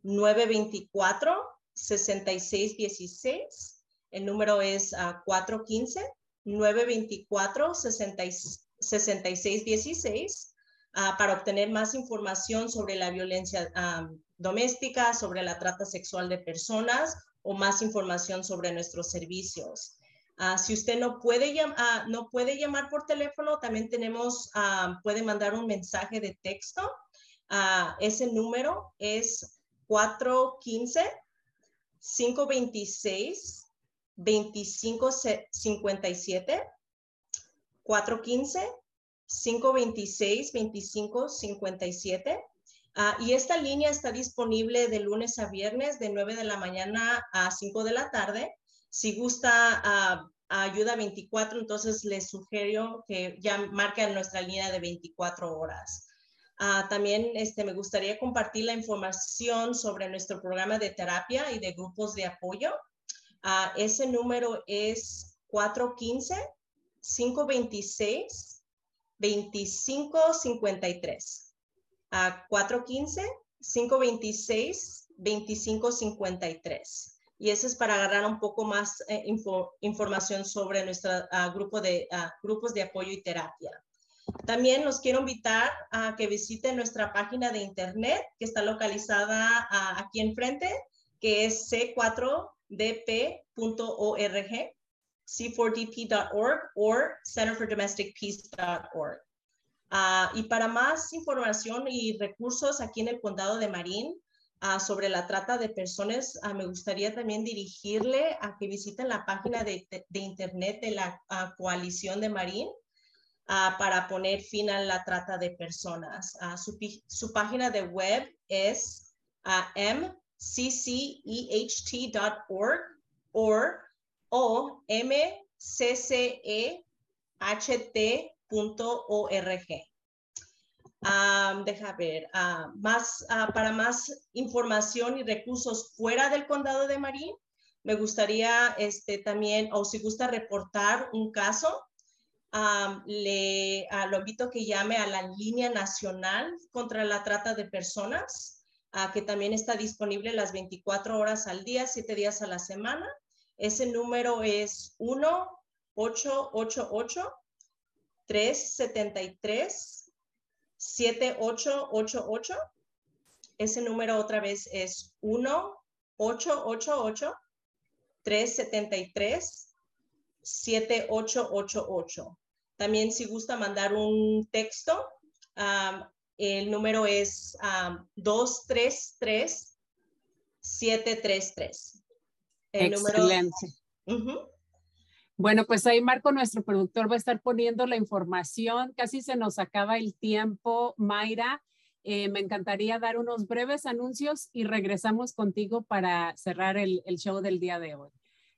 924 6616 el número es 415-924-6616 ah, para obtener más información sobre la violencia doméstica, sobre la trata sexual de personas o más información sobre nuestros servicios. Ah, si usted no puede, uh, no puede llamar por teléfono, también tenemos, puede mandar un mensaje de texto. ese número es 415 526 2557 415 526 2557 Uh, y esta línea está disponible de lunes a viernes de 9 de la mañana a 5 de la tarde. Si gusta uh, ayuda 24, entonces les sugiero que ya marquen nuestra línea de 24 horas. Uh, también este, me gustaría compartir la información sobre nuestro programa de terapia y de grupos de apoyo. Ese número es 415-526-2553 a 415-526-2553. Y eso es para agarrar un poco más eh, información sobre nuestro ah, grupo de ah, grupos de apoyo y terapia. También los quiero invitar a que visiten nuestra página de internet que está localizada ah, aquí enfrente, que es c4dp.org, c4dp.org o centerfordomesticpeace.org. Ah, y para más información y recursos aquí en el condado de Marín uh, sobre la trata de personas, uh, me gustaría también dirigirle a que visiten la página de, internet de la coalición de Marín para poner fin a la trata de personas. Su, su, página de web es mcceht.org o mcceht .org. deja ver, más, para más información y recursos fuera del condado de Marín, me gustaría este, también, o si gusta reportar un caso, le lo invito a que llame a la línea nacional contra la trata de personas, que también está disponible las 24 horas al día, 7 días a la semana. Ese número es 1 888 373 7888. Ese número otra vez es 1 888 373 7888. También si gusta mandar un texto, el número es 233 733. El Excelente. Número, bueno, pues ahí Marco, nuestro productor, va a estar poniendo la información. Casi se nos acaba el tiempo, Mayra. Eh, me encantaría dar unos breves anuncios y regresamos contigo para cerrar el, show del día de hoy.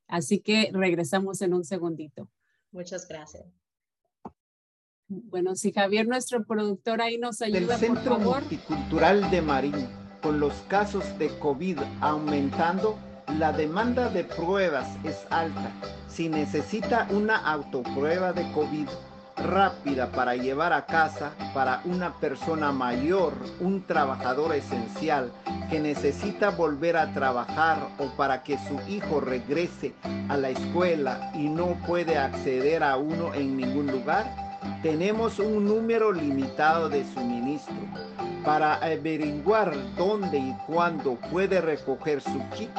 Así que regresamos en un segundito. Muchas gracias. Bueno, si Javier, nuestro productor, ahí nos ayuda, Del Centro Multicultural de Marín, con los casos de COVID aumentando, la demanda de pruebas es alta. Si necesita una autoprueba de COVID rápida para llevar a casa para una persona mayor, un trabajador esencial que necesita volver a trabajar o para que su hijo regrese a la escuela y no puede acceder a uno en ningún lugar, tenemos un número limitado de suministro. Para averiguar dónde y cuándo puede recoger su kit,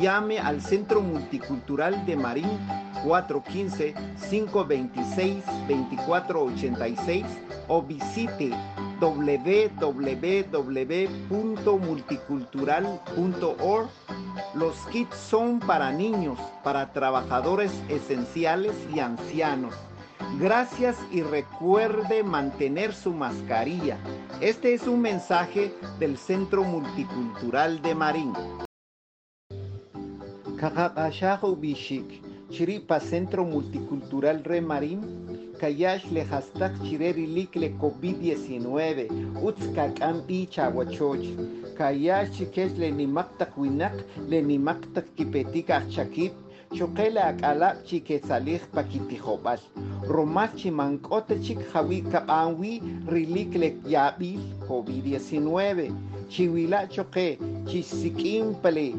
llame al Centro Multicultural de Marín 415-526-2486 o visite www.multicultural.org. Los kits son para niños, para trabajadores esenciales y ancianos. Gracias y recuerde mantener su mascarilla. Este es un mensaje del Centro Multicultural de Marín. Kakakashajo Bishik, Chiripa Centro Multicultural Remarim, Kayash le hashtag chireri likle COVID-19, Utska Kampi Chawachoch, Kayash chikesh le nimaktak winak, le nimaktak kipetika chakip, Chokela akala chikesalih pakitijobal. Romal chimankote chik jawi kapanwi rilikle yabil COVID-19. Chihuila choque chisiquimpale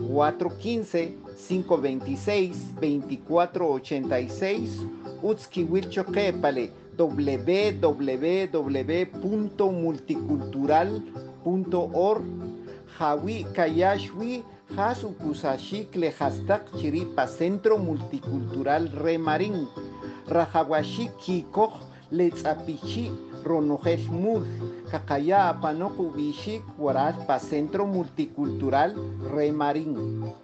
415-526-2486, Utzquihuilchoquepale, www.multicultural.org, Jawi Kayashwi, Hasukusashikle Hastak Chiripa Centro Multicultural Remarín, Rajawashik Kikoch, Letzapichi, Ronojes Mul, Kakaya Panoku Bishik, Pa Centro Multicultural Remarín.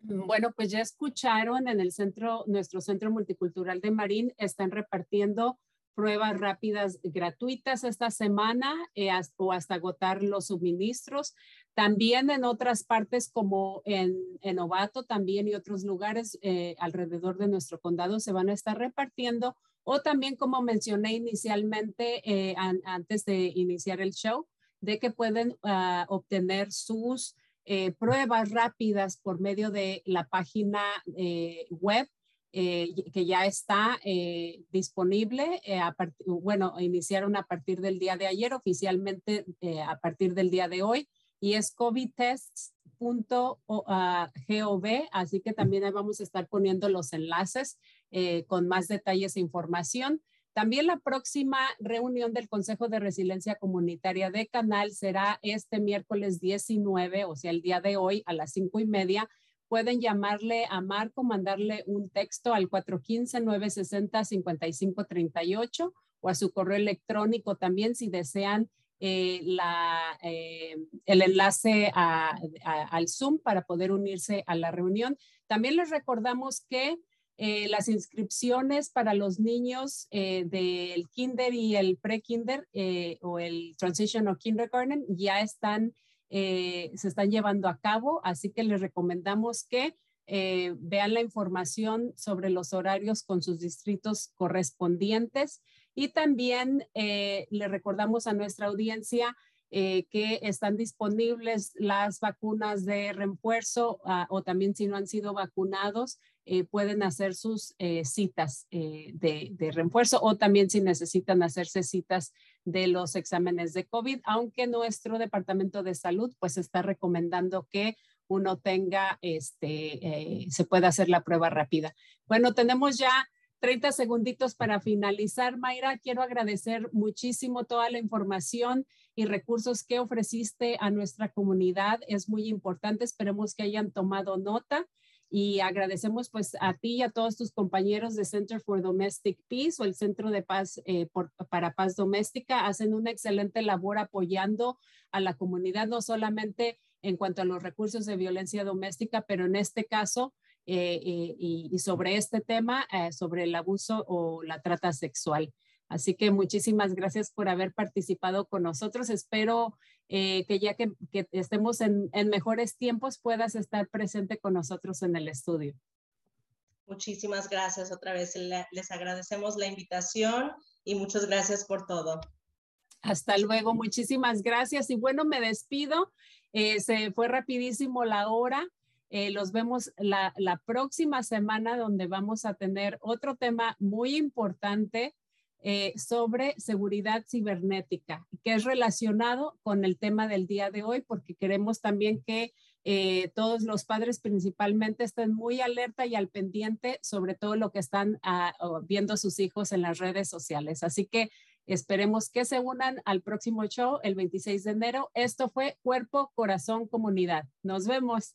Bueno, pues ya escucharon en el centro, nuestro centro multicultural de Marín, están repartiendo pruebas rápidas gratuitas esta semana eh, o hasta agotar los suministros. También en otras partes como en, en Novato también y otros lugares eh, alrededor de nuestro condado se van a estar repartiendo o también como mencioné inicialmente eh, antes de iniciar el show, de que pueden ah, obtener sus pruebas rápidas por medio de la página web eh, que ya está eh, disponible, eh, bueno, iniciaron a partir del día de ayer, oficialmente a partir del día de hoy, y es covidtests.gov, así que también ahí vamos a estar poniendo los enlaces con más detalles e información. También la próxima reunión del Consejo de Resiliencia Comunitaria de Canal será este miércoles 19, o sea, el día de hoy a las cinco y media, pueden llamarle a Marco, mandarle un texto al 415-960-5538 o a su correo electrónico también si desean eh, eh, el enlace al Zoom para poder unirse a la reunión. También les recordamos que eh, las inscripciones para los niños del kinder y el pre-kinder o el transition o kindergarten ya están eh, se están llevando a cabo, así que les recomendamos que eh, vean la información sobre los horarios con sus distritos correspondientes y también eh, le recordamos a nuestra audiencia que están disponibles las vacunas de refuerzo ah, o también si no han sido vacunados, pueden hacer sus citas de, de, refuerzo o también si necesitan hacerse citas de los exámenes de COVID, aunque nuestro departamento de salud pues está recomendando que uno tenga, este, eh, se pueda hacer la prueba rápida. Bueno, tenemos ya 30 segunditos para finalizar. Mayra, quiero agradecer muchísimo toda la información y recursos que ofreciste a nuestra comunidad. Es muy importante. Esperemos que hayan tomado nota y agradecemos pues a ti y a todos tus compañeros de Center for Domestic Peace o el Centro de Paz eh, para Paz Doméstica. Hacen una excelente labor apoyando a la comunidad, no solamente en cuanto a los recursos de violencia doméstica, pero en este caso eh, eh, y, sobre este tema, sobre el abuso o la trata sexual. Así que muchísimas gracias por haber participado con nosotros. Espero eh, que ya que, estemos en, mejores tiempos puedas estar presente con nosotros en el estudio. Muchísimas gracias otra vez. les agradecemos la invitación y muchas gracias por todo. Hasta luego, muchísimas gracias. Y bueno, me despido. Eh, se fue rapidísimo la hora. Eh, los vemos la, la próxima semana donde vamos a tener otro tema muy importante eh, sobre seguridad cibernética, que es relacionado con el tema del día de hoy, porque queremos también que eh, todos los padres principalmente estén muy alerta y al pendiente sobre todo lo que están ah, viendo sus hijos en las redes sociales. Así que esperemos que se unan al próximo show el 26 de enero. Esto fue Cuerpo, Corazón, Comunidad. Nos vemos.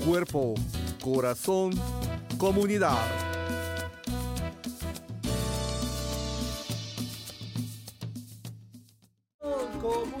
cuerpo, corazón, comunidad. Comunidad,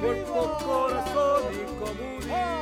cuerpo, corazón y comunidad.